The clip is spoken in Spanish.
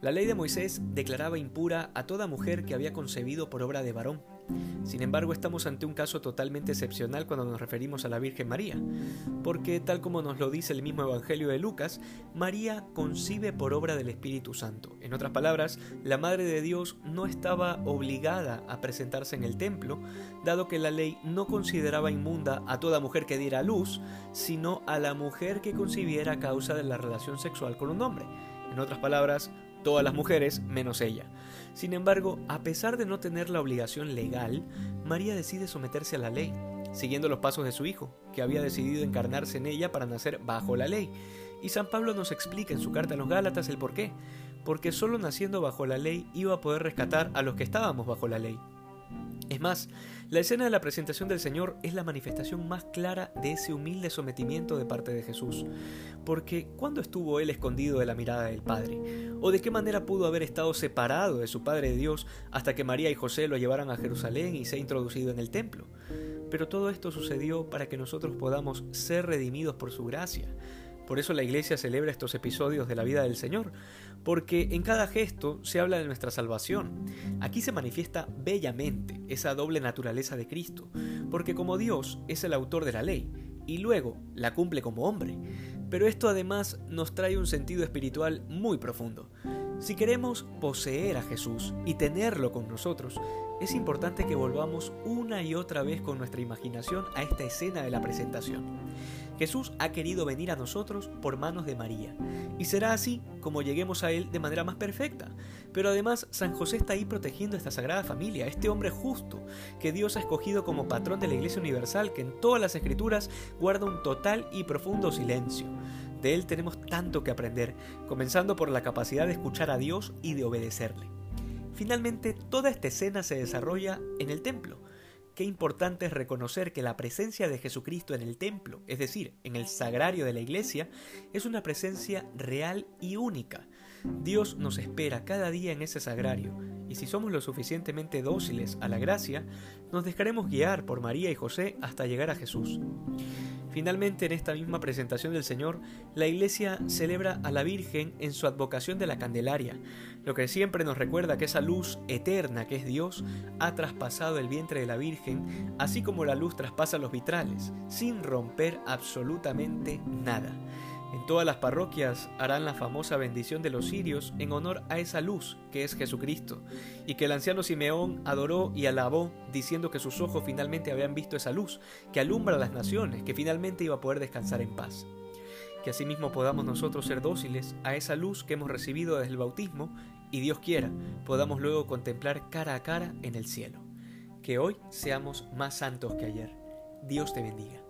La ley de Moisés declaraba impura a toda mujer que había concebido por obra de varón. Sin embargo, estamos ante un caso totalmente excepcional cuando nos referimos a la Virgen María, porque tal como nos lo dice el mismo Evangelio de Lucas, María concibe por obra del Espíritu Santo. En otras palabras, la Madre de Dios no estaba obligada a presentarse en el templo, dado que la ley no consideraba inmunda a toda mujer que diera luz, sino a la mujer que concibiera a causa de la relación sexual con un hombre. En otras palabras, todas las mujeres menos ella. Sin embargo, a pesar de no tener la obligación legal, María decide someterse a la ley, siguiendo los pasos de su hijo, que había decidido encarnarse en ella para nacer bajo la ley. Y San Pablo nos explica en su carta a los Gálatas el por qué, porque solo naciendo bajo la ley iba a poder rescatar a los que estábamos bajo la ley. Es más, la escena de la presentación del Señor es la manifestación más clara de ese humilde sometimiento de parte de Jesús. Porque ¿cuándo estuvo él escondido de la mirada del Padre? ¿O de qué manera pudo haber estado separado de su Padre de Dios hasta que María y José lo llevaran a Jerusalén y se ha introducido en el templo? Pero todo esto sucedió para que nosotros podamos ser redimidos por su gracia. Por eso la iglesia celebra estos episodios de la vida del Señor, porque en cada gesto se habla de nuestra salvación. Aquí se manifiesta bellamente esa doble naturaleza de Cristo, porque como Dios es el autor de la ley, y luego la cumple como hombre. Pero esto además nos trae un sentido espiritual muy profundo. Si queremos poseer a Jesús y tenerlo con nosotros, es importante que volvamos una y otra vez con nuestra imaginación a esta escena de la presentación. Jesús ha querido venir a nosotros por manos de María, y será así como lleguemos a Él de manera más perfecta. Pero además San José está ahí protegiendo esta sagrada familia, este hombre justo que Dios ha escogido como patrón de la Iglesia Universal, que en todas las escrituras guarda un total y profundo silencio. De él tenemos tanto que aprender, comenzando por la capacidad de escuchar a Dios y de obedecerle. Finalmente, toda esta escena se desarrolla en el templo. Qué importante es reconocer que la presencia de Jesucristo en el templo, es decir, en el sagrario de la iglesia, es una presencia real y única. Dios nos espera cada día en ese sagrario, y si somos lo suficientemente dóciles a la gracia, nos dejaremos guiar por María y José hasta llegar a Jesús. Finalmente, en esta misma presentación del Señor, la Iglesia celebra a la Virgen en su advocación de la Candelaria, lo que siempre nos recuerda que esa luz eterna que es Dios ha traspasado el vientre de la Virgen, así como la luz traspasa los vitrales, sin romper absolutamente nada. En todas las parroquias harán la famosa bendición de los sirios en honor a esa luz que es Jesucristo, y que el anciano Simeón adoró y alabó diciendo que sus ojos finalmente habían visto esa luz que alumbra a las naciones, que finalmente iba a poder descansar en paz. Que asimismo podamos nosotros ser dóciles a esa luz que hemos recibido desde el bautismo y Dios quiera podamos luego contemplar cara a cara en el cielo. Que hoy seamos más santos que ayer. Dios te bendiga.